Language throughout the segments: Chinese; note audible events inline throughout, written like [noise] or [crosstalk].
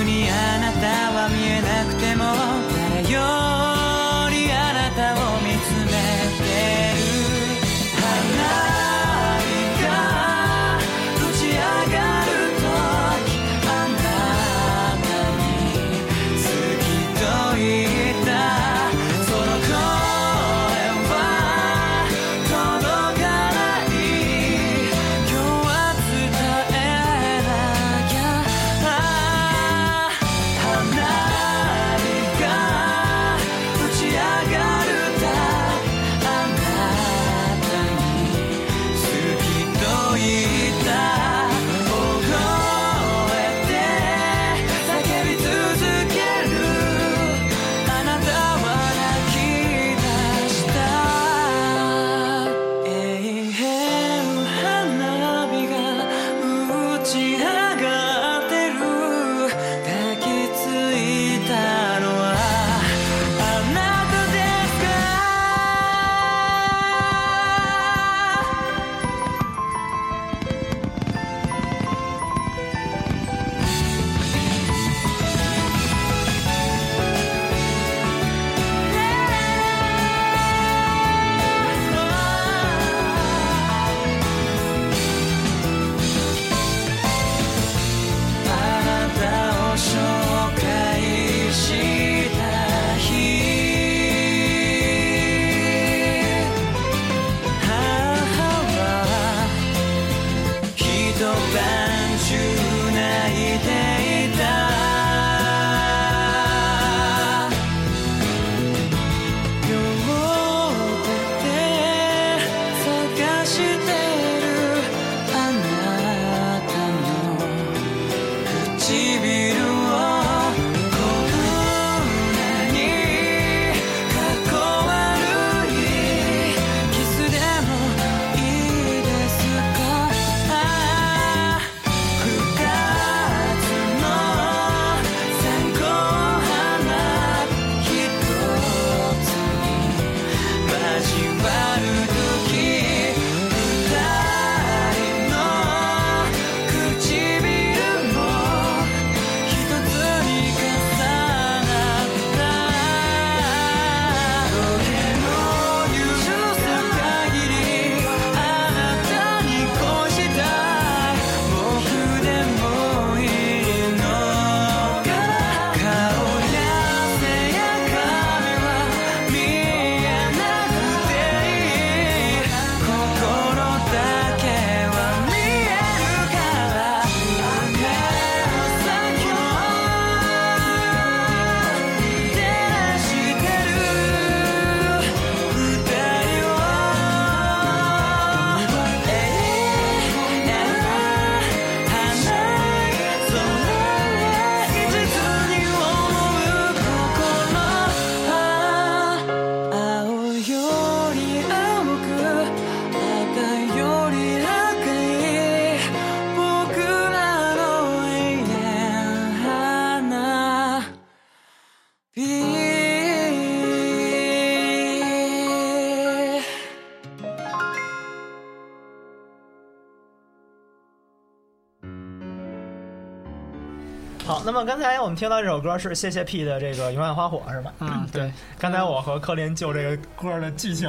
にあ记得么刚才我们听到这首歌是谢谢 P 的这个《永远花火》是吧？嗯，对。刚才我和柯林就这个歌的剧情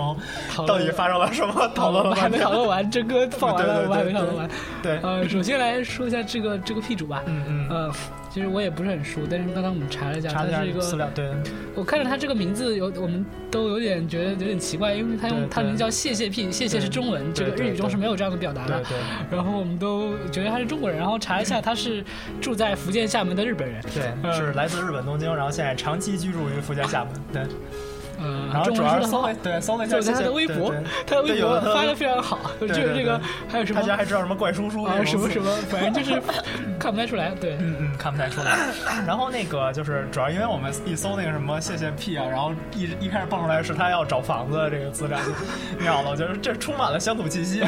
到底发生了什么讨论了还没讨论完，这歌放完了，我们还没讨论完。对，呃，首先来说一下这个这个 P 主吧。嗯嗯，呃，其实我也不是很熟，但是刚才我们查了一下，查了它是一个，一下资料，对，我看着它这个名字有，我们都有点觉得有点奇怪，因为它对对用它名字叫谢谢屁谢谢是中文，这个日语中是没有这样的表达的。对对然后我们都觉得他是中国人，然后查一下，他是住在福建厦门的日本人。对，嗯是来自日本东京，然后现在长期居住于福建厦门，对，呃，然后中主要是搜了 [laughs] 对搜了一下就是他的微博他的微博发的非常好，就是这个 [laughs] 还有什么大家还知道什么怪叔叔啊什么什么，反正就是 [laughs] 看不太出来。对，嗯嗯，看不太出来。然后那个就是主要因为我们一搜那个什么谢谢屁啊，然后一一开始蹦出来是他要找房子的这个资料，就妙了，就是这充满了乡土气息，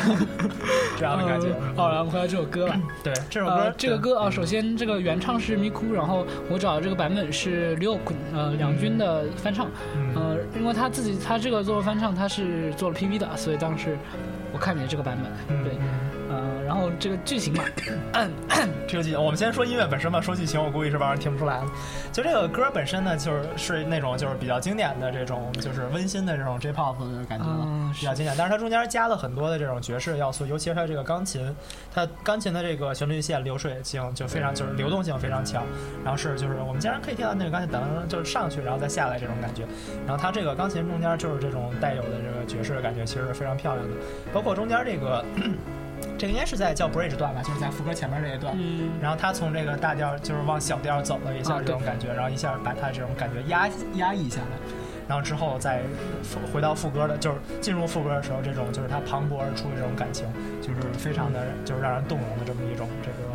这样的感觉。呃好，然后回到这首歌吧。对，这首歌呃，这个歌啊，首先这个原唱是咪咕，然后我找的这个版本是刘坤呃两军的翻唱，嗯呃，因为他自己他这个做翻唱他是做了 PV 的，所以当时我看你的这个版本，对，嗯嗯呃，然后这个剧情嘛，这个剧，我们先说音乐本身吧。说剧情，我估计是帮人听不出来的。就这个歌本身呢，就是是那种就是比较经典的这种就是温馨的这种 J-pop 的感觉了，嗯比较经典。但是它中间加了很多的这种爵士要素，尤其是它这个钢琴，它钢琴的这个旋律线流水性就非常就是流动性非常强。然后是就是我们经常可以听到那个钢琴噔就是上去然后再下来这种感觉。然后它这个钢琴中间就是这种带有的这个爵士的感觉，其实是非常漂亮的。包括中间这个。[coughs] 这个应该是在叫 bridge 段吧，就是在副歌前面这一段，嗯，然后他从这个大调就是往小调走了一下啊这种感觉，然后一下把他这种感觉压压抑下来，然后之后再回到副歌的，就是进入副歌的时候，这种就是他磅礴而出的这种感情，就是非常的就是让人动容的这么一种这个。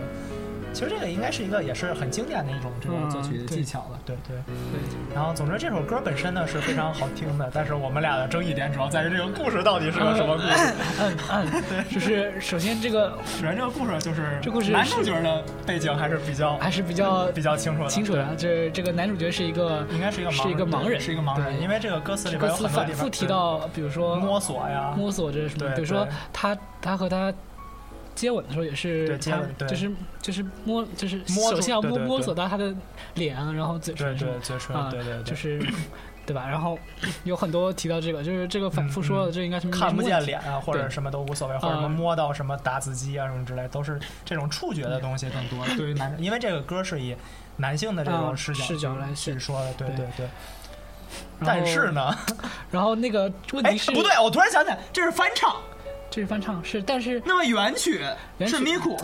其实这个应该是一个也是很经典的一种这种作曲的技巧了，对对。对，然后总之这首歌本身呢是非常好听的，但是我们俩的争议点主要在于这个故事到底是个什么故事。嗯嗯，对就是首先这个首先这个故事就是这故事男主角的背景还是比较还是比较比较清楚的，清楚的，这这个男主角是一个应该是一个盲是一个盲人，是一个盲人，因为这个歌词里边歌词有很多反复提到，比如说摸索呀，摸索这是什么，对比如说他他和他接吻的时候也是对接他吻对。就是就是摸就是摸首先要摸摸索到他的脸，然后嘴唇对嘴唇啊，对对对，就是对吧？然后有很多提到这个，就是这个反复说的，这应该是没看不见脸啊，或者什么都无所谓，或者什么啊。摸到什么打字机啊什么之类，都是这种触觉的东西更多。对于男，因为这个歌是以男性的这种啊视角视角来去写说的，对对对。但是呢，然后那个 [laughs] 问哎题是，不对，我突然想起来，这是翻唱，这是翻唱是，但是那么原曲原曲是咪咕，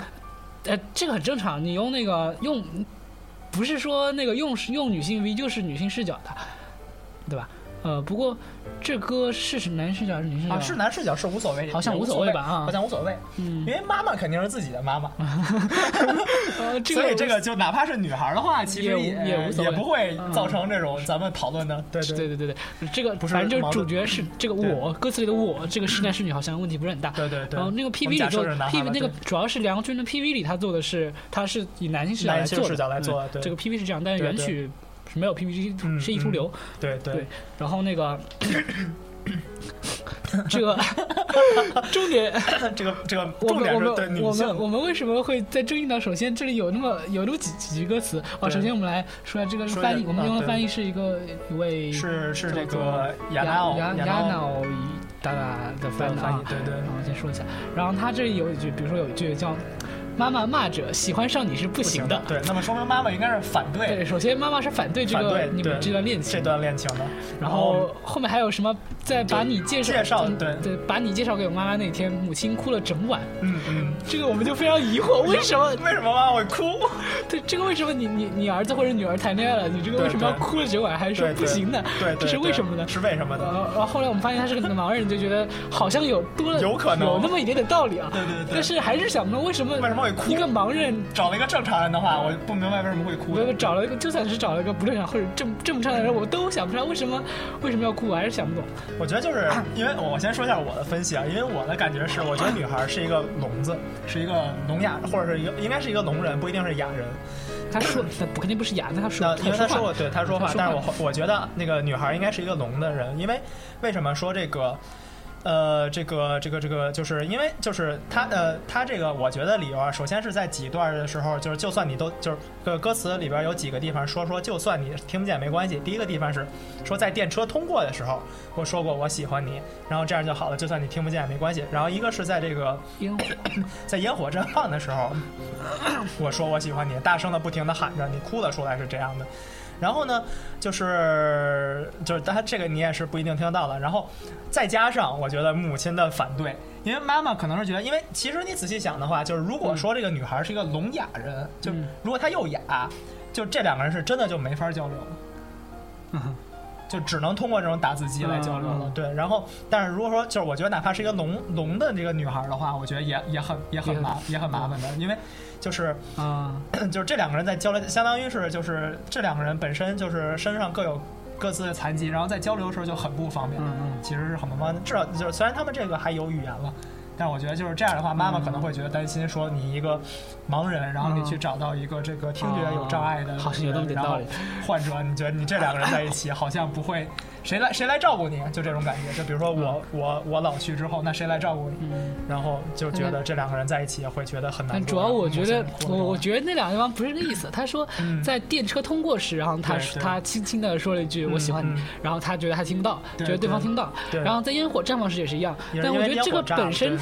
呃，这个很正常，你用那个用，不是说那个用用女性 V 就是女性视角的，对吧？呃，不过这歌是是男视角还是女视角？啊，是男视角是无所谓，好像无无所谓吧啊。好像无所谓，嗯。因，为妈妈肯定是自己的妈妈，[laughs] 呃，这所以个这个就哪怕是女孩的话，其实也无也也无所谓也不会造成这种咱们讨论的，对对。对对对，这个不是反正就是主角是这个我，歌词里的我，这个是男是女好像问题不是很大。对对对。然后那个们假里做设是男孩 PV 那个主要是梁军的 PV 里他做的是他是以男性视角来做的，男性视角来做的对。嗯这个 PV 是这样，但是原曲是没有嗯是一出流。对对然后那个 [laughs] 这个 [laughs] 重点，这个这个我重点是们我们我们我们为什么会在争议呢？首先这里有那么有那么几几句歌词啊。首先我们来说一下这个翻译，我们用的翻译是一个一位是是这个亚亚纳奥亚亚纳奥脑达达的翻译，。对对然后先说一下，然后他这里有一句，比如说有一句叫“妈妈骂着喜欢上你是不行的”，对，那么说明妈妈应该是反对对，首先妈妈是反对这个你们这段恋情这段恋情的，然后后面还有什么？在把你介绍介绍嗯对对，把你介绍给我妈妈那天，母亲哭了整晚。嗯嗯，这个我们就非常疑惑，为什么？[laughs] 为什么妈妈会哭？[laughs] 对，这个为什么你你你儿子或者女儿谈恋爱了，你这个为什么要哭了整晚，还是说不行的？对，对这是为什么呢？是为什么呃，呢？然后后来我们发现他是个盲人，就觉得好像有多了有可能有那么一点点道理啊。对对对但是还是想不通为什么为什么会哭一个盲人找了一个正常人的话，我不明白为什么会哭我。找了一个，就算是找了一个不正常 [laughs] 或者正正常的人，我都想不出来为什么为什么要哭，我还是想不懂。我觉得就是因为我先说一下我的分析啊，因为我的感觉是，我觉得女孩是一个聋子，[laughs] 是一个聋哑，或者是一个应该是一个聋人，不一定是哑人。他说，他不肯定不是哑，的他说那，因为他说过，对他说话但是我我觉得那个女孩应该是一个聋的人，因为为什么说这个？呃，这个这个这个，就是因为就是他呃，他这个我觉得理由啊，首先是在几段的时候，就是就算你都就是歌歌词里边有几个地方说说，就算你听不见没关系。第一个地方是说在电车通过的时候，我说过我喜欢你，然后这样就好了，就算你听不见没关系。然后一个是在这个烟火，在烟火绽放的时候，[laughs] 我说我喜欢你，大声的不停的喊着，你哭了出来是这样的。然后呢，就是就是他这个你也是不一定听得到的。然后再加上我觉得母亲的反对，因为妈妈可能是觉得，因为其实你仔细想的话，就是如果说这个女孩是一个聋哑人，就嗯如果她又哑，就这两个人是真的就没法交流了。嗯就只能通过这种打字机来交流了，对。然后，但是如果说就是我觉得哪怕是一个聋聋的这个女孩的话，我觉得也也很也很麻也很麻烦的，因为就是啊，[clears throat] 就是这两个人在交流，相当于是就是这两个人本身就是身上各有各自的残疾，然后在交流的时候就很不方便，嗯嗯其实是很不方便。至少就是虽然他们这个还有语言了。但我觉得就是这样的话，妈妈可能会觉得担心，说你一个盲人，然后你去找到一个这个听觉有障碍的人，好像有那么点道理患者，你觉得你这两个人在一起，[laughs] 好像不会谁来谁来照顾你，就这种感觉。就比如说我我我老去之后，那谁来照顾你？嗯。然后就觉得这两个人在一起也会觉得很难主要我觉得我我觉得那两个地方不是那个意思。他说嗯在电车通过时，然后他他轻轻的说了一句“嗯我喜欢你嗯”，然后他觉得他听不到，觉得对方听不到。然后在烟火绽放时也是一样，但我觉得这个本身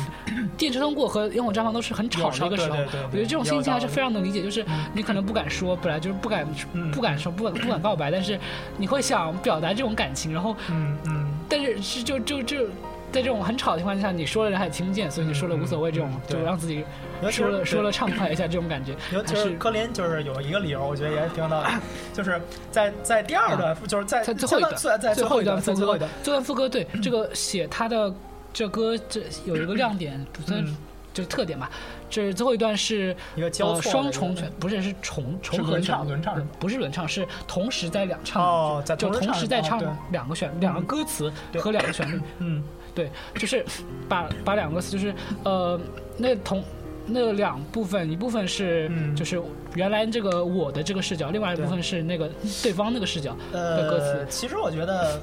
电车通过和烟火绽放都是很吵的一个时候，我觉得这种心情还是非常能理解。就是你可能不敢说，本来就是不敢嗯不敢说，不敢不敢告白，但是你会想表达这种感情，然后嗯嗯，但是是就就就在这种很吵的情况下，你说了人还听不见，所以你说了无所谓，这种嗯就让自己说了说了畅快一下，这种感觉尤其是是柯林，就是有一个理由，我觉得也挺有道理，就是在在第二段，就是在在最后一段，在在最后一段副歌在最后一段，，最后一段副歌对这个写他的这歌这有一个亮点，算嗯就是特点吧。这最后一段是一个交错呃双重全，不是是重重合唱轮唱嗯不是轮唱，是同时在两唱哦在就同时在唱两个旋两个歌词和两个旋律。嗯。对，就是把把两个词，就是呃，那同那两部分，一部分是、嗯。就是原来这个我的这个视角，另外一部分是那个对方那个视角的歌词。呃，。其实我觉得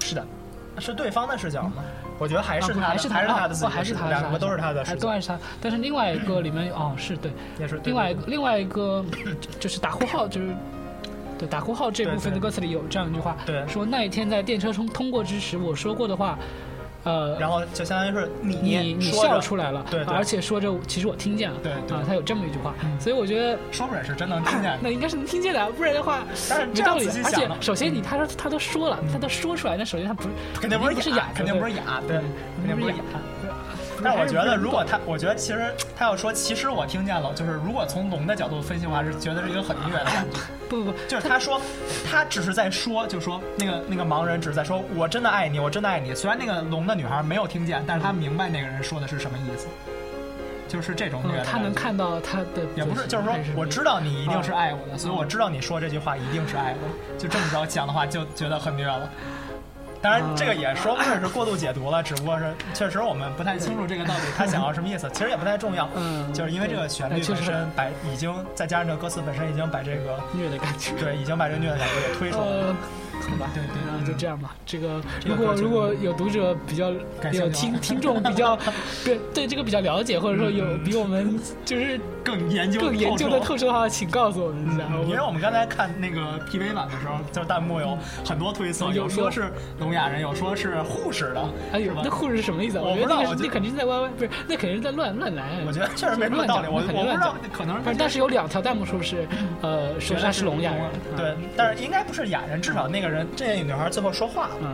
是的，是对方的视角吗？我觉得还是他，啊还是还是他的哦自己还是他，两个都是他的视角，还都还是他。但是另外一个里面哦，是对，也是对另外一个另外一个就是打呼号，就是对打呼号这部分的歌词里有这样一句话，对说那一天在电车通通过之时，我说过的话，呃，然后就相当于是你你你笑出来了，对对而且说着其实我听见了，对对啊，他有这么一句话，嗯所以我觉得说不准是真能听见的。[laughs] 那应该是能听见的，不然的话 [laughs] 没道理。而且首先你他说他都说了，他都说出来，那首先他不是肯定不是哑，，肯定不是哑，对，肯定不是哑。但是我觉得，如果他，我觉得其实他要说，其实我听见了，就是如果从龙的角度分析的话，是觉得是一个很虐的感觉。不不不，就是他说，他只是在说，就说那个那个盲人只是在说，我真的爱你，我真的爱你。虽然那个龙的女孩没有听见，但是他明白那个人说的是什么意思，就是这种虐他能看到他的也不是，就是说我知道你一定是爱我的，嗯所以我知道你说这句话一定是爱我。就这么着讲的话，就觉得很虐了。当然，这个也说不准是过度解读了，只不过是确实我们不太清楚这个到底他想要什么意思，其实也不太重要。嗯就是因为这个旋律本身把已经再加上这个歌词本身已经把这个虐的感觉。对已经把这个虐的感觉给推出来了。呃，好吧，对对然后就这样吧。这个如果如果有读者比较有听 [laughs] 听众比较对对这个比较了解，或者说有比我们就是更研究更研究的透透彻的话，请告诉我们一下。嗯因为我们刚才看那个 PV 版的时候，就是弹幕有很多推测，有有说是聋哑人，有说是护士的，哎呦那护士是什么意思啊？我觉得那个不知道那肯定是在歪歪，不是那肯定是在乱乱来。我觉得确实没什么道理，我我不知道，可能反正但是有两条弹幕说是，呃，说他是聋哑人。对，但是应该不是哑人，至少那个人这个女孩最后说话了。嗯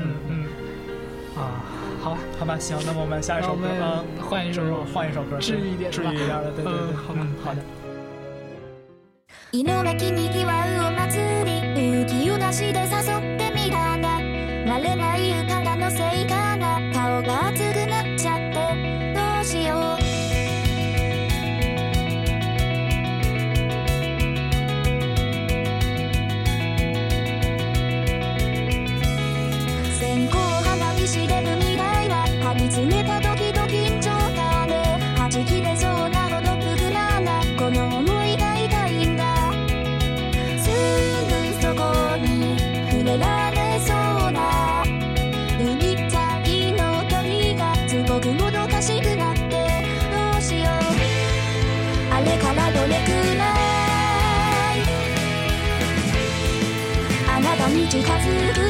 嗯嗯，啊，好吧，好吧，行，那么我们下一首歌，那我们嗯，换一首换一首歌，治愈一点是吧治愈一点的，对对对嗯，好吧嗯好的。井の脇にぎわうお祭り勇気を出して誘ってみたが慣れないからのせい な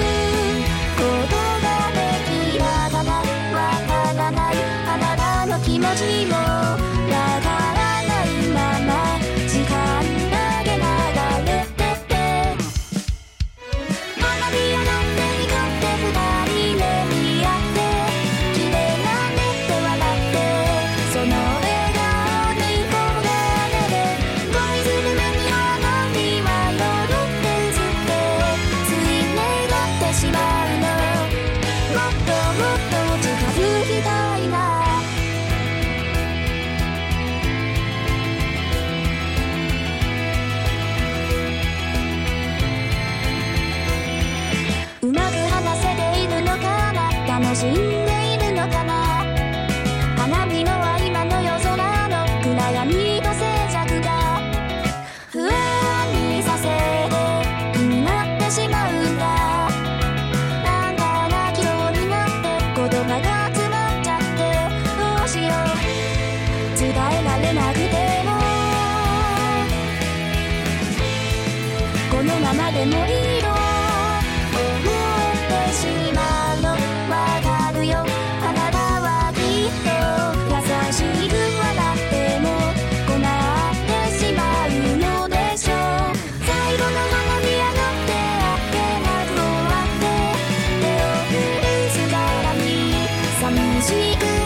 You.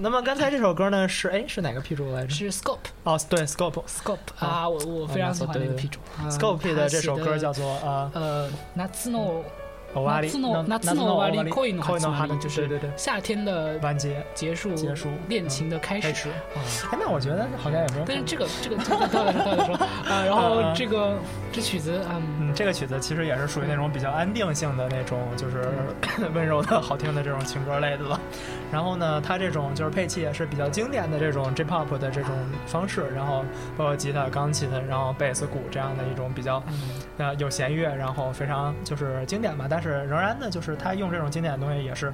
那么刚才这首歌呢是哎是哪个 P 主来着？是 Scope 哦，对，Scope Scope 啊，我我非常喜欢那个 P 主。啊 Scope 的这首歌叫他写做呃的呃夏の終わり夏の夏の終わり恋の恋の始まり，就是对对对夏天的完结结束，结束恋情的开始开始。啊。哎，那我觉得好像也没有。但是这个这个这个到底说到底说啊，然后[laughs] 这个这曲子嗯嗯，这个曲子其实也是属于那种比较安定性的那种，就是[coughs] 温柔的好听的这种情歌类的了。 然后呢，它这种就是配器也是比较经典的这种 J-pop 的这种方式，然后包括吉他、钢琴，然后贝斯、鼓这样的一种比较嗯呃有弦乐，然后非常就是经典吧。但是仍然呢，就是他用这种经典的东西也是。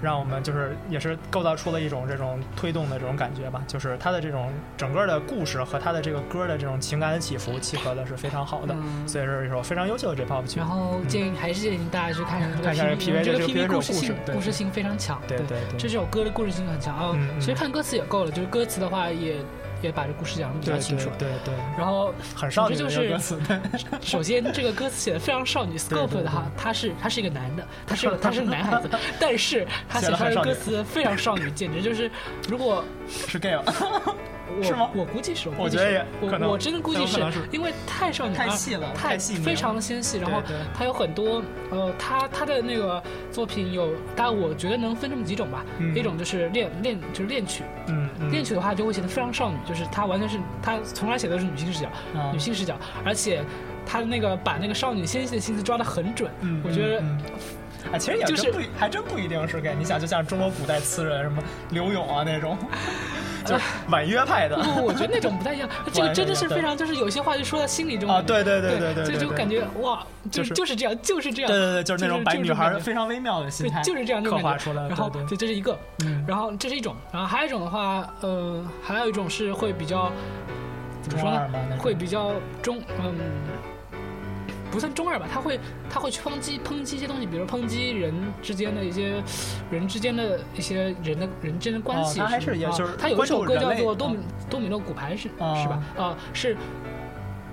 让我们就是也是构造出了一种这种推动的这种感觉吧，就是它的这种整个的故事和它的这个歌的这种情感的起伏契合的是非常好的，嗯所以是一首非常优秀的 J-pop 曲。然后建议还是建议大家去看一下看一下这个 PV 这个 PV 故事性故事性非常强。对对对这首歌的故事性很强啊嗯。嗯其实看歌词也够了，就是歌词的话也也把这故事讲的比较清楚对。对对，然后很少女就是 [laughs] 首先，这个歌词写的非常少女，Scope 的哈，他是他是一个男的，他是个 [laughs] 他是个男孩子，[laughs] 但是他写出来的歌词非常少女，简直就是如果是 gay 了。我是吗？我估计是，我觉得是也可能我我真的估计是因为太少女太细了太太细非常的纤细，然后对对。它有很多呃，它它的那个作品有，大概我觉得能分这么几种吧，嗯。一种就是恋恋就是恋曲，嗯嗯。恋曲的话就会显得非常少女，就是它完全是它从来写的都是女性视角，啊女性视角，而且它的那个把那个少女纤细的心思抓得很准，嗯我觉得。嗯嗯。哎，其实也就是真不一还真不一定是给你想，就像中国古代词人什么刘永啊那种，[laughs] 就是婉约派的不不，我觉得那种不太一样。[laughs] 这个真的是非常，就是有些话就说到心里中啊，对对对对对，对，就就感觉哇，就就是就是这样，就是这样。对对对，就是那种把女孩就是非常微妙的心态，对就是这样那刻画出来。然后对这是一个，嗯然后这是一种，然后还有一种的话，呃，还有一种是会比较怎么说呢会比较中，嗯。不算中二吧，他会他会去抨击抨击一些东西，比如抨击人之间的一些人之间的一些人的人之间的关系。哦他还是吧啊也就是他有一首歌叫做《多米多米诺骨牌》是啊是吧？啊，是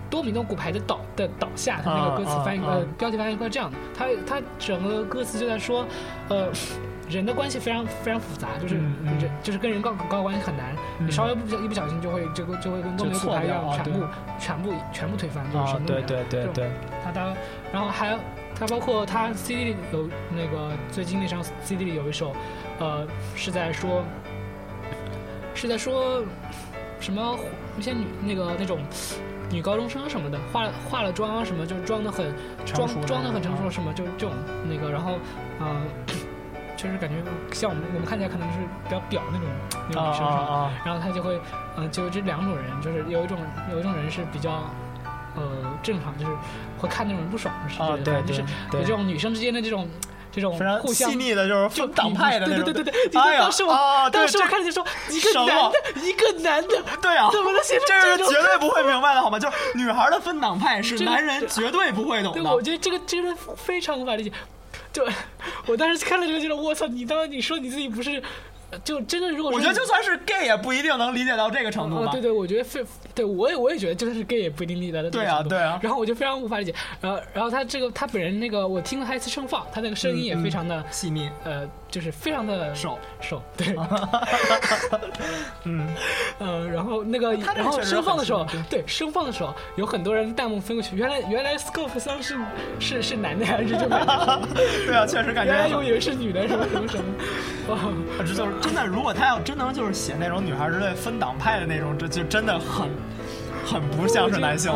多米诺骨牌的倒的倒下，他那个歌词翻译呃标题翻译过来这样的，他他整个歌词就在说，呃。人的关系非常非常复杂，就是嗯嗯。人就是跟人搞搞关系很难，嗯你稍微不小一不小心就会就会就会跟多米诺骨牌一样全部全部全部推翻，就是什啊么，对对对对，他他，然后还有他包括他 CD 里有那个最近那张 CD 里有一首，呃，是在说是在说什么一些女那个那种女高中生什么的，化了化了妆啊什么，就装的很装装的很成熟啊什么，就这种那个，然后呃。就是感觉像我们我们看起来可能是比较屌那种那种啊女生什么的，啊啊，然后他就会，呃，就这两种人，就是有一种有一种人是比较，呃，正常，就是会看那种人不爽的事情，啊，对就是对对，有这种女生之间的这种这种非常互相细腻的，就是分党派的那种，对对对对对，当时我、当时我这看见说一个男的，一个男的，[laughs] 对啊，怎么能写出这是绝对不会明白的好吗？就是女孩的分党派是男人绝对不会懂对，的。我觉得这个真的非常无法理解。就我当时看了这个，觉得我操，你当时你说你自己不是，就真的如果说我觉得就算是 gay 也不一定能理解到这个程度吧。哦对对，我觉得非对我也我也觉得，就算是 gay 也不一定理解到这个对啊程度对啊然后我就非常无法理解，然后然后他这个他本人那个我听了他一次声放，他那个声音也非常的、细腻呃，就是非常的瘦，瘦，对，[laughs] [laughs] 嗯，呃，然后那个然后确实声放的时候，对声放的时候，有很多人弹幕分过去，原来原来 Scope 桑是是是男的还是这么？[laughs] 对啊，确实感觉原来我以为是女的，什么什么什么，哇，这就是真的。如果他要真能就是写那种女孩之类分党派的那种，这就真的很很不像是男性。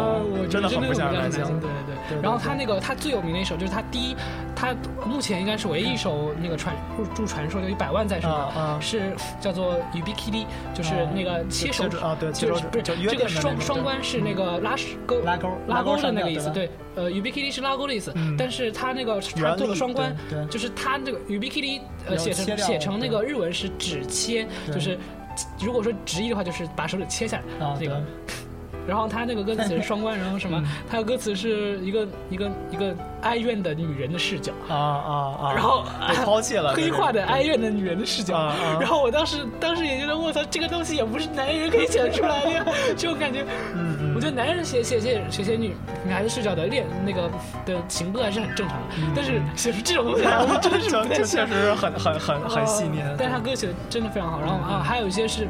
真的很不像是男性。男对对对。对。然后他那个他最有名的一首就是他第一，他目前应该是唯一一首那个传入驻传说就一百万赞什么的，是叫做 Ubikili，就是那个切手指啊对切手指就是不是这个双双关是那个拉钩拉钩拉钩的那个意思，对对，呃，Ubikili 是拉钩的意思嗯，但是他那个他做了双关就是他这个 Ubikili 呃写成写成那个日文是只切，就是如果说直译的话就是把手指切下来那个。然后他那个歌词是双关，然后什么嗯？他的歌词是一个一个一个哀怨的女人的视角，啊啊啊！然后被抛弃了，黑 [laughs] 化的哀怨的女人的视角。啊啊然后我当时当时也觉得，我操，这个东西也不是男人可以写得出来的呀，[laughs] 这种感觉。嗯嗯我觉得男人写写写写写女女孩子视角的恋那个的情歌还是很正常的，但是写出这种东西来，我真的是 [laughs] 确实很很很很细腻呃。但是他歌写的真的非常好。然后啊，还有一些是，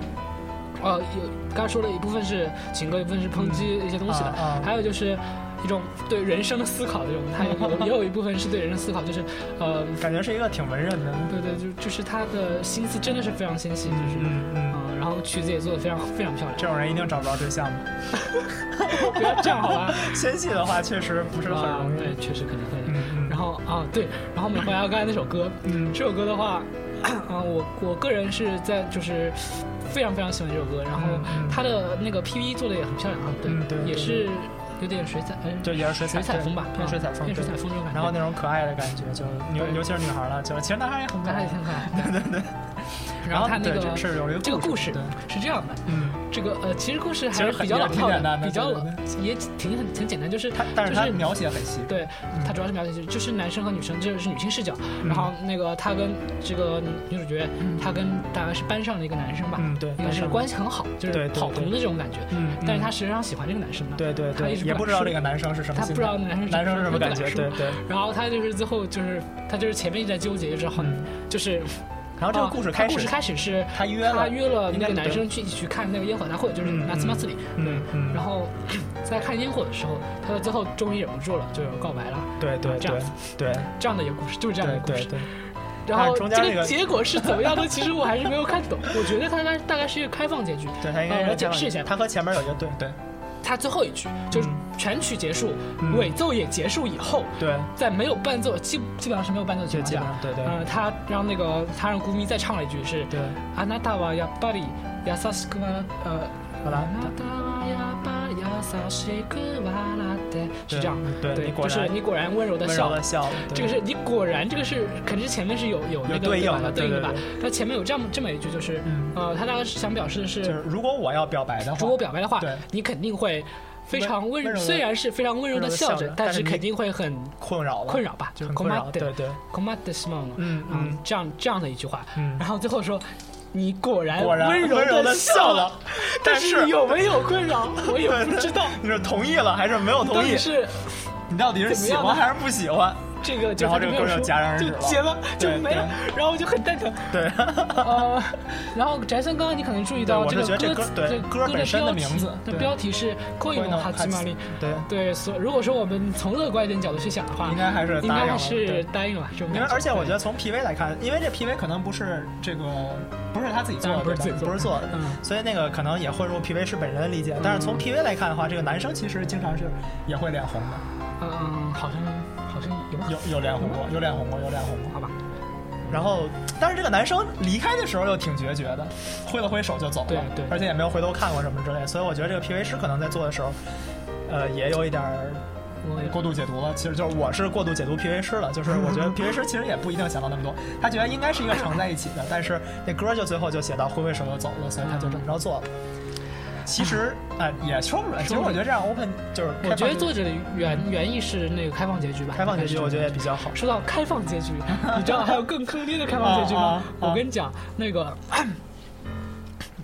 呃，有刚才说的一部分是情歌，一部分是抨击一些东西的还有就是一种对人生的思考的这种，他有有也 [laughs] 有一部分是对人生思考，就是呃，感觉是一个挺文人的。对对，就就是他的心思真的是非常纤细，就是嗯嗯，嗯，然后曲子也做的非常非常漂亮。这种人一定找不着对象的。[laughs] 不要这样好吧？[laughs] 纤细的话，确实不是很容易。啊对，确实可能会。然后啊，对，然后我们回到刚才那首歌，嗯这首歌的话，啊，我我个人是在就是非常非常喜欢这首歌，然后嗯嗯它的那个 PV 做的也很漂亮啊，对，嗯对对也是有点水彩，嗯，就也是水彩水彩风吧，偏啊水彩风偏水彩风那种感觉。然后那种可爱的感觉，就尤尤其是女孩了，就其实男孩也很可爱男孩也。挺可爱，对 [laughs] 对对。然然后对后它那个这是有一个这个故事，是这样的，嗯，这个呃，其实故事还是比较老套的比较也挺很很简单，就是他但是他就是描写很细。对，他主要是描写就是就是男生和女生，这是女性视角。然后那个他跟这个女主角，他跟大概是班上的一个男生吧，嗯对应该是关系很好，就是对对跑同的这种感觉。嗯，但是他嗯实际上喜欢这个男生的，对对对他一直，也不知道这个男生是什么他不知，道男生男生是什么感觉，对对，然后他就是最后就是他就是前面一直在纠结，就是很，嗯就是然后这个啊故事开始故事开始是他约了他约了那个男生去一起去看那个烟火大会，就是嗯拿斯马斯里。嗯嗯，然后 [clears throat] 在看烟火的时候，他到最后终于忍不住了，就告白了。对对对这样子对这样的一个故事，就是这样的一个故事。然后这个个结果是怎么样的？其实我还是没有看懂。我觉得它大概大概是一个开放结局。[laughs] 对他应该解释一下他和前面有一个对对它最后一句就是嗯全曲结束，嗯尾奏也结束以后，对，在没有伴奏，基基本上是没有伴奏的情就况下，基本上对对呃，他让那个他让顾咪再唱了一句是对，あなたはやっぱり優しく笑呃。 好了あなたはやっぱり優しく笑って，是这样，对对，就是你果然你果然温柔的笑温柔的，笑了，对这个是你果然这个是肯定是前面是有有那个对应吧的对对对应的吧？它前面有这么这么一句，就是嗯呃，他大概是想表示的是，就是如果我要表白的话，如果表白的话对，你肯定会非常温温柔的虽然是非常温柔温柔的笑着地笑着，但是你但是肯定会很困扰了，困扰吧，就是很困扰，对对，困扰的希望了，嗯嗯嗯，这样这样的一句话，嗯然，后最后说。 你果然温温柔的的笑了，但但是有没有困扰，[laughs] 我也不知道。你是同意了还是没有同意？是你到底是喜欢还是不喜欢？这个就然后他就没有说这个歌就戛然而止就了结了，就对没了，然后我就很蛋疼。对，呃，[laughs] 然后翟森刚刚你可能注意到对我是这个觉得这歌对词这歌本身的标题名字的对标题是“恋の始まり对，”。对，所如果说我们从乐观一点角度去想的话，应该还是应答应了该是对答应了这种因为感觉。而且我觉得，得从 PV 来看，因为这 PV 可能不是这个不是他自己做的，对吧当然不是自己做的不是做的，嗯所以那个可能也混入 PV 师本人的理解。但是从 PV 来看的话，这个男生其实经常是也会脸红的， 嗯嗯，好像好像有有有脸红过，有脸红过，有脸红过。好吧？然后，但是这个男生离开的时候又挺决绝的，挥了挥手就走了，对对而且也没有回头看过什么之类，所以我觉得这个 PV 师可能在做的时候，呃，也有一点儿我过度解读了。其实就是我是过度解读 PV 师了，就是我觉得 PV 师其实也不一定想到那么多，他觉得应该是一个常在一起的，但是那歌就最后就写到挥挥手就走了，所以他就这么着做了。其实，哎，也说不准。其实我觉得这样 open 就是我觉得作者的原原意是那个开放结局吧？开放结局，我觉得也。比较好。说到开放结局，[laughs] 你知道还有更坑爹的开放结局吗？啊啊啊我跟你讲，那个。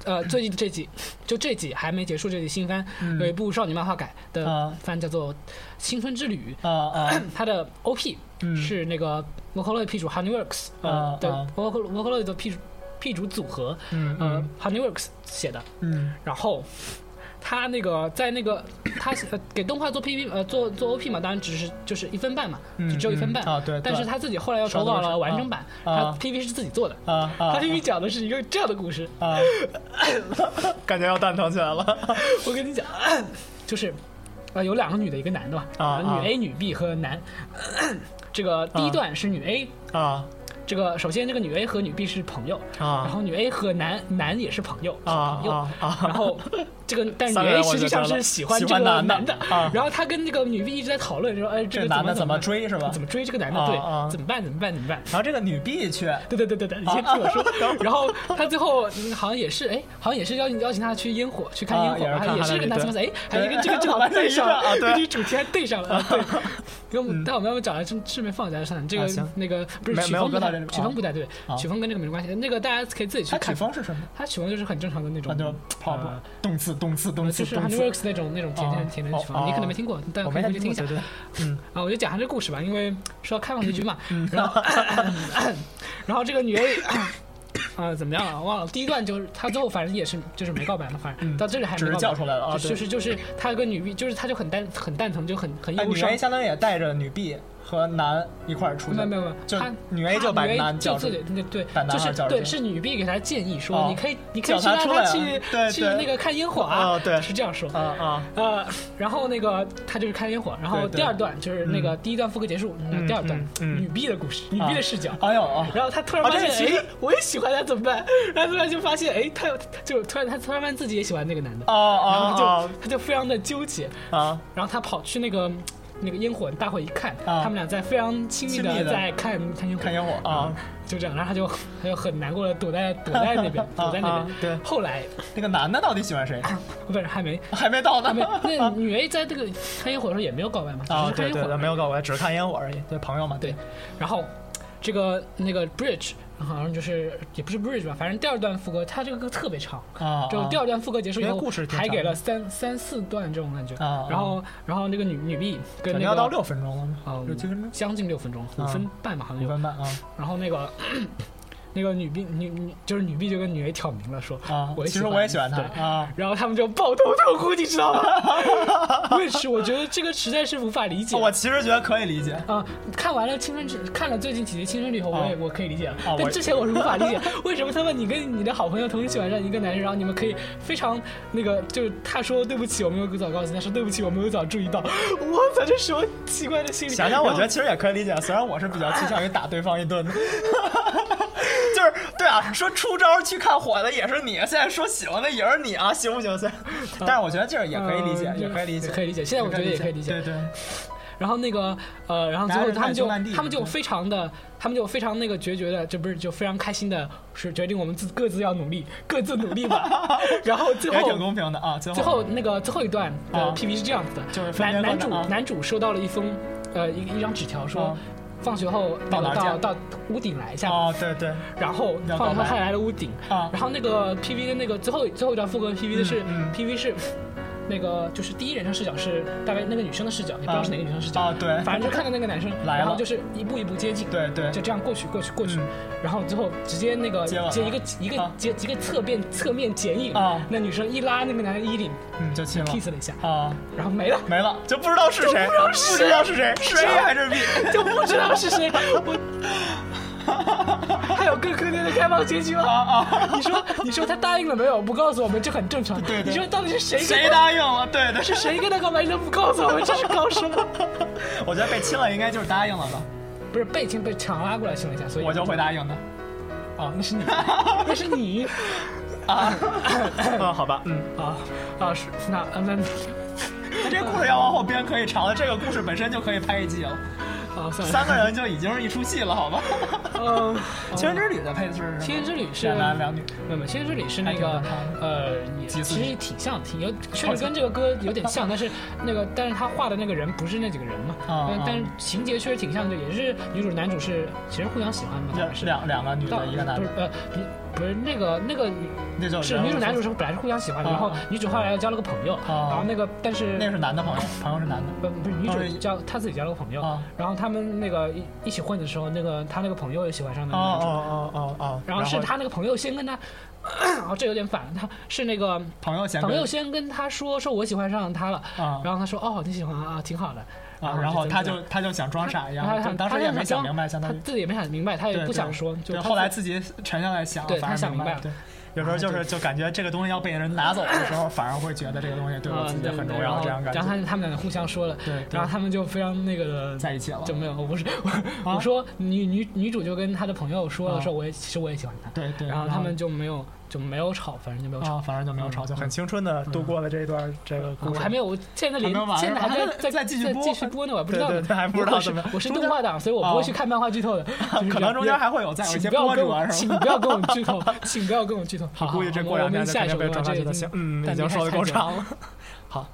呃，最近这季，就这季还没结束，这季新番、嗯有一部少女漫画改的啊番叫做《青春之旅》，啊呃，[clears throat] 它的 OP 嗯是那个 Vocaloid P 主 Honeyworks 啊呃的啊 Vocal Vocaloid 的 P 主 P 主组合，嗯呃嗯。Honeyworks 写的，嗯。然后他那个在那个 [coughs] 他呃给动画做 PP 呃做做 OP 嘛，当然只是就是一分半嘛，嗯就只有一分半。嗯啊对对但是他自己后来又投稿了完整版，啊。他 PP 是自己做的，啊啊他 PP 讲的是一个这样的故事，啊，[laughs] 感觉要蛋疼起来了。我跟你讲，就是啊有两个女的，一个男的嘛，啊啊女 A 女 B 和男，这个第一段是女 A。啊这个首先，这个女 A 和女 B 是朋友，啊然啊后女 A 和男男也是朋友，是啊朋友。啊啊！然后这个，[laughs] 但是女 A 实际上是喜欢这个男的，啊然后她跟那个女 B 一直在讨论说，哎，这个男的怎么怎么追是吧？怎么追这个男的？啊对啊，怎么办？怎么办？怎么办？然后这个女 B 却对对对对对，你先听我说。[laughs] 然后她最后嗯好像也是，哎，好像也是邀请邀请她去烟火，去看烟火，啊也是看还也是他那个跟男生哎，还对跟这个 [laughs] 正好对上了啊对跟这个主题还对上了。啊对，但我们要不找来顺顺便放一下算了，这个那个不是曲风不太曲风不太对啊，曲风跟这个没关系，那个大家可以自己去它曲看。风是什么？它曲风就是很正常的那种，就跑步呃动次动次动就是次动次。Honeyworks 那种那种甜甜哦甜的曲风，哦你可能没听过，但可以回去听一下嗯啊，我就讲下这个故事吧，因为说到开放结局嘛，然后 [coughs] 然后这个女 A 啊、怎么样了？忘了。第一段就是他最后反正也是就是没告白嘛，反正嗯到这里还没告出来了啊，就是就是他跟女 B，就是他就很蛋很蛋疼，就很很忧伤 A。相当于也带着女 B 和男一块儿出去，没有没有没有，就他女 A 就把男叫出就自己对就是对是女 B 给他建议说，哦你可以你可以去让出来啊去去那个看烟火啊哦，对是这样说。啊啊呃，然后那个他就是看烟火，然后第二段就是那个第一段副歌结束，第二段女 B 的故事，女 B 的视角。哎呦啊！然后他突然啊发现，哎，我也喜欢他，怎么办？然后突然就发现，哎，他他就突然他突然发现自己也喜欢那个男的，哦然后他就啊他就非常的纠结，啊！然后他跑去那个那个烟火大伙一看，啊他们俩在非常亲密的在看看烟火，看烟火啊，就这样，然后他就他就很难过的躲在躲在那边，躲在那边。[laughs] 对，后来那个男的到底喜欢谁？[laughs] 不是还没还没到呢还没，[laughs] 那女 A 在这个看烟火的时候也没有告白嘛，只啊！对对对。没有告白，只是看烟火而已。对，朋友嘛，对，然后这个那个 Bridge 好像就是也不是 Bridge 吧，反正第二段副歌，它这个歌特别长，啊，就第二段副歌结束以后，故事还给了三三四段这种感觉。啊，然后然后那个女女 B 跟那个要到六分钟了吗？嗯六七分钟，将近六分钟，五啊分半吧，好像有。五分半啊然后那个那个女婢女女就是女婢就跟女 A 挑明了说啊，我其实我也喜欢他啊。然后他们就抱头痛哭，你知道吗？[laughs] 我也是，我觉得这个实在是无法理解。我其实觉得可以理解，啊、看完了《青春之》，看了最近几集《青春里》后，我也、啊我可以理解了。但之前我是无法理解，为什么他们你跟你的好朋友同时喜欢上一个男生，然后你们可以非常那个，就是他说对不起，我没有早告诉你，他说对不起，我没有早注意到。[laughs] 我操，这什么奇怪的心理？想想我觉得其实也可以理解，虽然我是比较倾向于打对方一顿的。就是对啊，说出招去看火的也是你，现在说喜欢的也是你啊，行不行？虽然，但是我觉得这也可以理解，嗯也可以理解，可以理解现在我觉得也可以理解对对，然后那个呃，然后最后他们就他们就非常的，他们就非常那个决绝的，这不是就非常开心的，是决定我们自各自要努力，各自努力吧。[laughs] 然后最后也挺公平的啊。最后那个最后一段的啊 PV 是这样子的，就是男男主男主收到了一封呃一一张纸条，说啊放学后到哪到到屋顶来一下，哦，对对。然后放学后他来了屋顶，啊。然后那个 PV 的那个最后最后一段副歌 PV 的是嗯嗯。PV 是。那个就是第一人称视角是大概那个女生的视角，也不知道是哪个女生视角啊对。反正就看到那个男生，[laughs] 来了。然后就是一步一步接近，对对。就这样过去过去过去嗯，然后最后直接那个接一个一个啊。接一个侧面侧面剪影啊。那女生一拉那个男的衣领嗯，就亲了。kiss 了一下，啊，然后没了，没了，就不知道是谁，不知道是谁，是 A 还是 B？就不知道是谁。[laughs] 我 [laughs] 还有开放结局吗？啊你说你说他答应了没有？不告诉我们，这很正常。对对你说到底是谁谁答应了？对对，是谁跟他告白？你都不告诉我们，这是搞什么？[laughs] 我觉得被亲了应该就是答应了吧，不是被亲被强拉过来亲了一下，所以我就会答应的。哦，那是你，[laughs] 那是你啊，嗯，[laughs] 好吧，嗯，啊啊是那那这故事要往后编可以长了，这个故事本身就可以拍一季了，啊算了，三个人就已经是一出戏了，好吧？嗯，[laughs]《青春之旅》的配置是什么？青春之旅是两男两女，没有，没有《青春之旅》是那个呃，其实挺像，挺有，确实跟这个歌有点像，但是那个，[laughs] 但是他画的那个人不是那几个人嘛，啊啊但但是情节确实挺像的，也是女主男主是其实互相喜欢嘛，两是。两两个女到的，一个男呃，女不是那个那个那就是女主男主是本来是互相喜欢的，啊然后女主后来又交了个朋友，啊然后那个但是那是男的朋友，朋友是男的。不不是女主交她自己交了个朋友啊，然后他们那个一一起混的时候，那个他那个朋友也喜欢上那哦个男主。哦哦哦哦，然后是他那个朋友先跟他，哦，这有点反，他是那个朋友先跟朋友先跟他说说我喜欢上他了，啊然后他说哦你喜欢啊，挺好的，啊，然后他就就他就想装傻一样，当时也没想明白，相当于他自己也没想明白，他也不想说，就后来自己沉下来想，反而想明白了，有时候就是就感觉这个东西要被人拿走的时候，反而会觉得这个东西对我啊自己很重要，这样感觉然后觉。他他们两个互相说了，对对然后他们就非常那个的在一起了就没有，我不是我我说女女女主就跟她的朋友说了，啊说我也其实我也喜欢他，对对，然后他们就没有就没有吵，反正就没有吵。啊，反正就没有吵，就很青春的度过了这一段这个故事。我还没有，现在连现在还还在在继续播继续播呢，我还不知道呢。对对对还不知道我是怎么我是 [laughs] 动画党，所以我不会去看漫画剧透的。[laughs] 就是可能中间还会有再有一些请不要跟我，波折，请不要跟我剧透，[laughs] 请不要跟我剧透。好，估计这过下一首歌转发去的。这已经行，嗯，但已经说的够长了。好，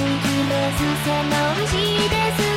月の裾のしです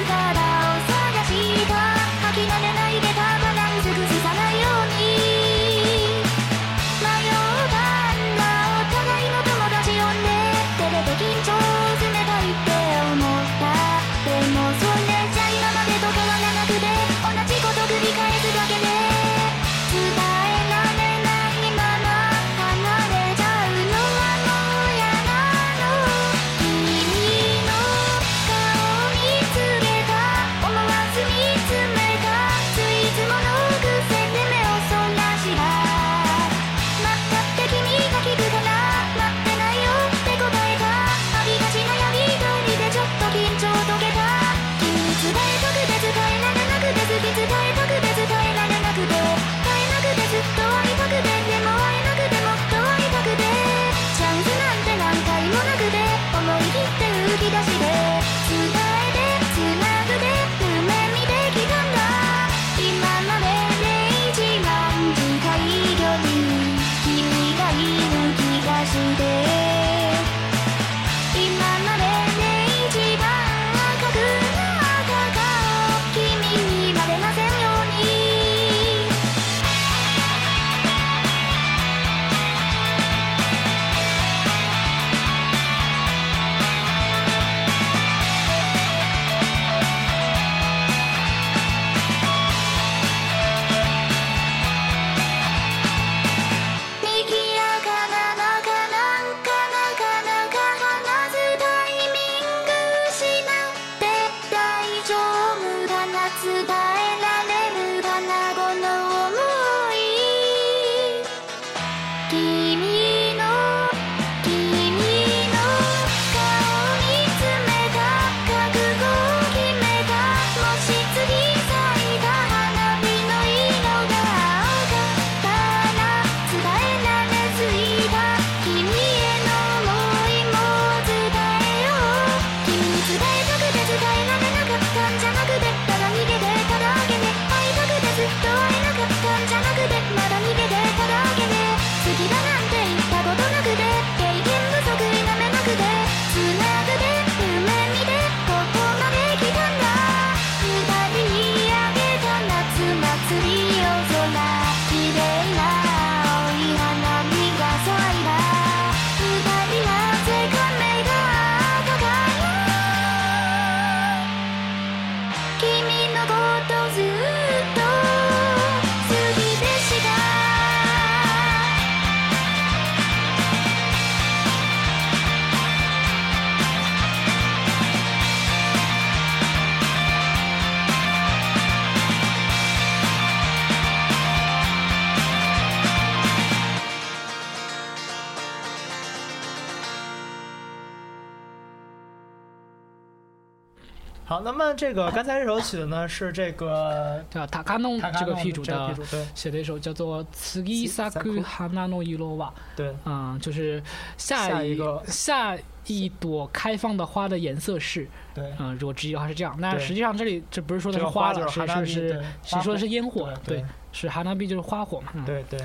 那么这个刚才这首曲子呢是这个对吧？塔卡农塔卡这个诺这个批主的 P 主对写的一首叫做《次ぎ咲く花の色は》，对嗯，就是下下一个下一朵开放的花的颜色是，对嗯，如果直译的话是这样。那对实际上这里这不是说的这个花是花了，就是哈达比是是是对是说的是烟火，对对，是哈纳比就是花火嘛，嗯对对，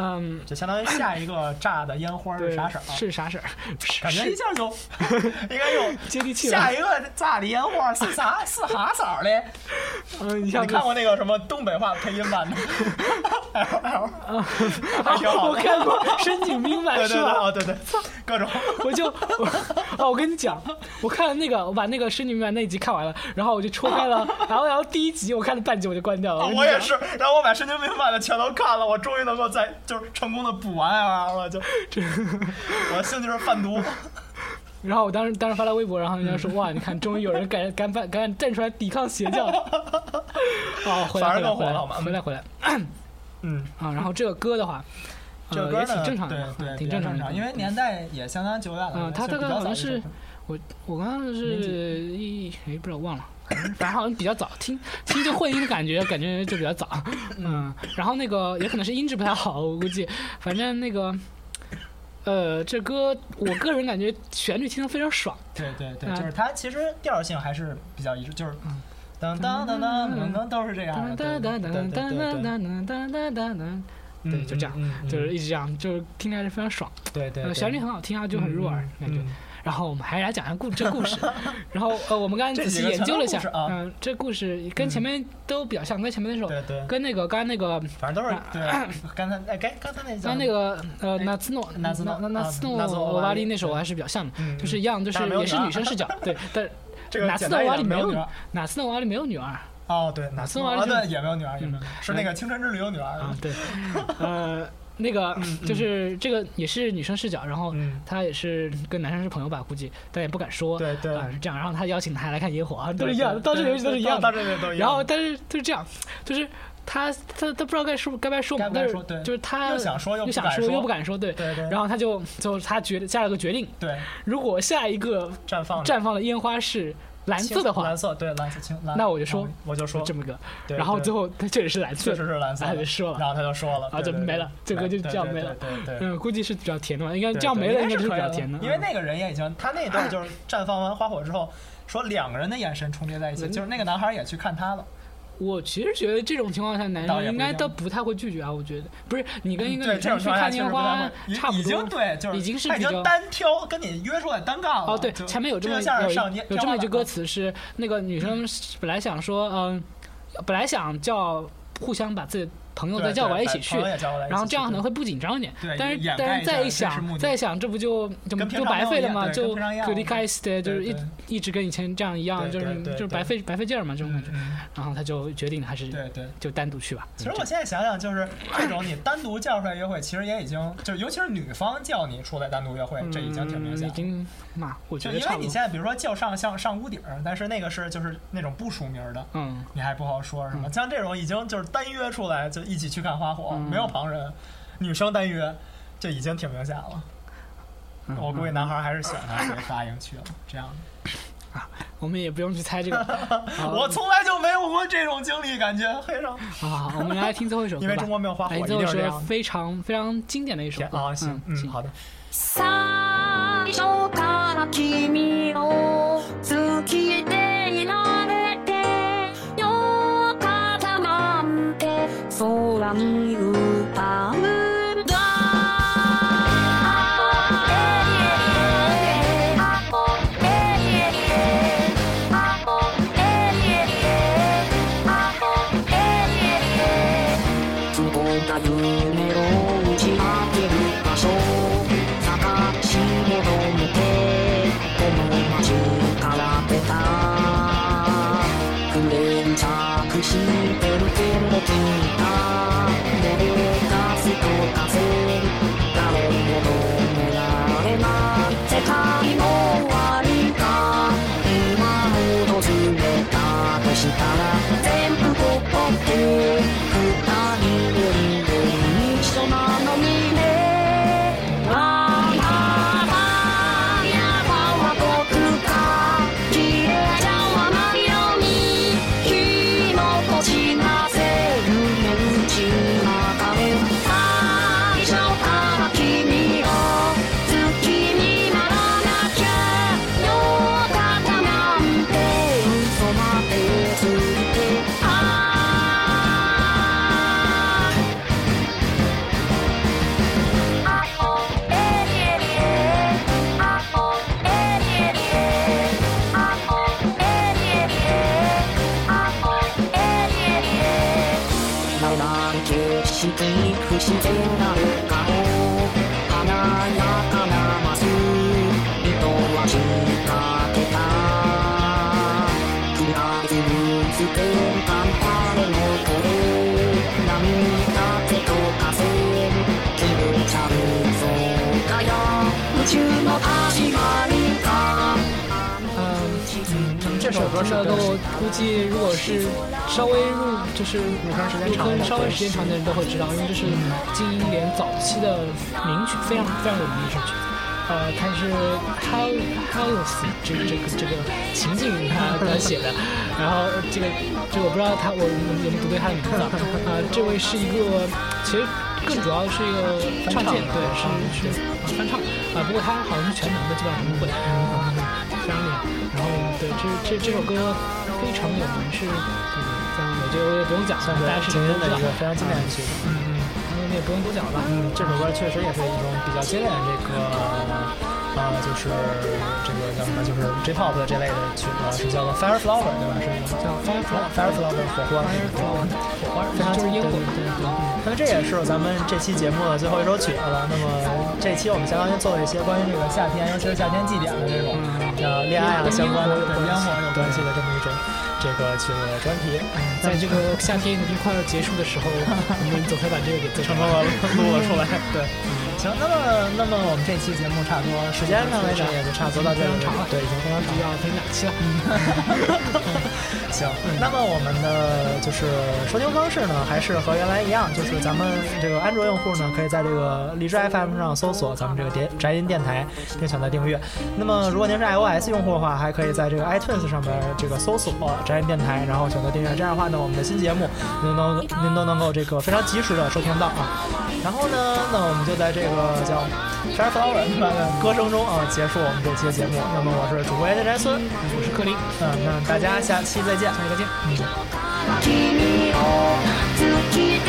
嗯，就相当于下一个炸的烟花是啥色儿？是啥色儿？感觉一下就 [laughs] 应该用接地气了下。一个炸的烟花是啥？是啥色儿的？嗯，你你看过那个什么东北话配音版的？L L，[laughs] 还挺好的。我看过深井兵版对对对，是吧？哦对对，各种。[laughs] 我就我哦，我跟你讲，我看了那个，我把那个深井兵版那一集看完了，然后我就戳开了，然后然后第一集我看了半集我就关掉了。我也是，然后我把神经病版的全都看了，我终于能够在就是成功的补完 L 了，就 [laughs] 我的兴趣是贩毒。[laughs] 然后我当时当时发了微博，然后人家说 [laughs] 哇，你看，终于有人敢敢敢敢站出来抵抗邪教。哦，回来反而回来回来了回来回来嗯，啊！然后这个歌的话，这个歌呢，挺正常的，对对，挺正常的，因为年代也相当久远了。嗯，他大就比较概好像是我我刚刚是一哎不知道忘了，反正好像比较早，听听这混音的感觉感觉就比较早，嗯，然后那个也可能是音质不太好，我估计，反正那个。呃，这歌我个人感觉旋律听得非常爽，对对对，啊就是它其实调性还是比较一致，就是嗯当当当当当当都是这样的。哒哒哒哒哒哒哒哒哒哒哒，对，就这样，就是一直这样，就是听起来是非常爽，对对呃，旋律很好听啊，就很入耳感觉。嗯然后我们还来讲一下故这故事，[laughs] 然后呃，我们刚刚仔细研究了一下嗯，这故事跟前面都比较像，跟前面那首，对对，跟那个刚刚那个，反正都是对。[coughs] 刚才哎，刚刚才那刚刚那个呃，哎纳兹诺，纳兹诺纳纳啊斯诺纳兹诺瓦利那首还是比较像的，嗯就是一样，就是也是女生视角，[laughs] 对，但是这个纳兹诺瓦里没有女儿。纳兹诺瓦里没有女儿。哦，对，纳兹诺瓦利也没有女儿，也没有是那个青春之旅有女儿啊，对，[laughs] 呃，那个就是这个也是女生视角，然后嗯。她也是跟男生是朋友吧，估计但也不敢说，对对。啊是这样，然后他邀请他来看烟火啊，都是一样的，到这里为止都是一样的到，这里都一样。然后但是就是这样，就是他他他不知道该说该不该说但是就是他又想说又又想说不敢说又不敢说，对，对对，然后他就就他决下了个决定，对。如果下一个绽放绽放的烟花是蓝色的话蓝，色对蓝色青蓝，那我就说嗯我就说这么个，然后最后他确实是蓝色确的，实是蓝色，他就说了然后他就说了，啊就没了这个就这样没了对对对。嗯，估计是比较甜的吧，应该对这样没了，应该是比较甜的，嗯因为那个人也已经，他那段就是 [laughs] 绽放完花火之后，说两个人的眼神重叠在一起，嗯就是那个男孩也去看他了，我其实觉得这种情况下，男生应该都不太会拒绝啊。我觉得不是你跟一个对女生去看烟花差不多。对，就是已经是比较经单挑跟你约出来单杠了。哦，对，前面有这么有一有这么一句歌词，是那个女生本来想说，嗯，本来想叫互相把自己的朋友再叫过来一起去然后这样可能会不紧张一点对。但是但是再一想再想，这不就就跟就白费了吗？就对跟平常一样可离开就是一一直跟以前这样一样，就是就是白费白费劲儿嘛，这种感觉。嗯然后他就决定还是对对。就单独去吧。其实我现在想想，就是这种你单独叫出来约会，其实也已经就是，尤其是女方叫你出来单独约会，这已经挺明显已经嘛，我觉就因。为你现在比如说叫上像上屋顶儿，但是那个是就是那种不署名儿的，嗯，你还不好说什么。像这种已经就是单约出来就一起去看花火，没有旁人，女生单约，就已经挺明显了。嗯我估计男孩还是喜欢他，所以答应去了。这样的，我们也不用去猜这个。[laughs] 我从来就没有过这种经历，感觉非常好好好，我们来听最后一首歌吧。因为中国没有花火一定是这样非常非常经典的一首歌啊。行，嗯，行好的。嗯，这首歌是听的都估计，如果是稍微入就是入坑时间长的稍微时间长的人都会知道，因为这是金英莲早期的名曲，非常非常有名的一首曲子。呃，它是 How House 这个这个这个情景他他写的，然后这个这个我不知道他我有没有读对他的名字啊？呃，这位是一个其实更主要是一个唱见，对，是是呃翻唱。啊、不过他好像是全能的，基本上什么都会，对这这这首歌非常有名，是嗯，像我觉得我也不用讲，算是大家是精英的一个非常经典的曲子。嗯嗯，那我们也不用多讲了吧。嗯，这首歌确实也是一种比较经典的这个呃，就是这个叫什么，就是 J-pop 的这类的曲子，是叫做 Fire Flower 对吧？是一个叫 Fire Flower 火花，火花非常就是烟火，对对对对。那么这也是咱们这期节目的最后一首曲子了。那么这期我们相当于做了一些关于这个夏天，尤其是夏天祭典的这种呃恋爱啊相关的有跟烟火有关系的这么一种这个这个专题。在这个夏天已经快要结束的时候，[laughs] 我们总算把这个给做成功了，录了出来。[laughs] 对，行，那么那么我们这期节目差不多时间上来讲也就差不多到这里了对，已经非常长了。要分两期了。[laughs] 行，那么我们的就是收听方式呢，还是和原来一样，就是咱们这个安卓用户呢，可以在这个荔枝 FM 上搜索咱们这个电宅音电台，并选择订阅。那么如果您是 iOS 用户的话，还可以在这个 iTunes 上面这个搜索宅音电台，然后选择订阅。这样的话呢，我们的新节目您都能您都能够这个非常及时的收听到啊。然后呢，那我们就在这个叫 Fire Flower 对吧的歌声中啊，结束我们这期的节目。那么我是主播叶宅孙，我是克林，嗯，那大家下期再见，下期再见。嗯。君を好きで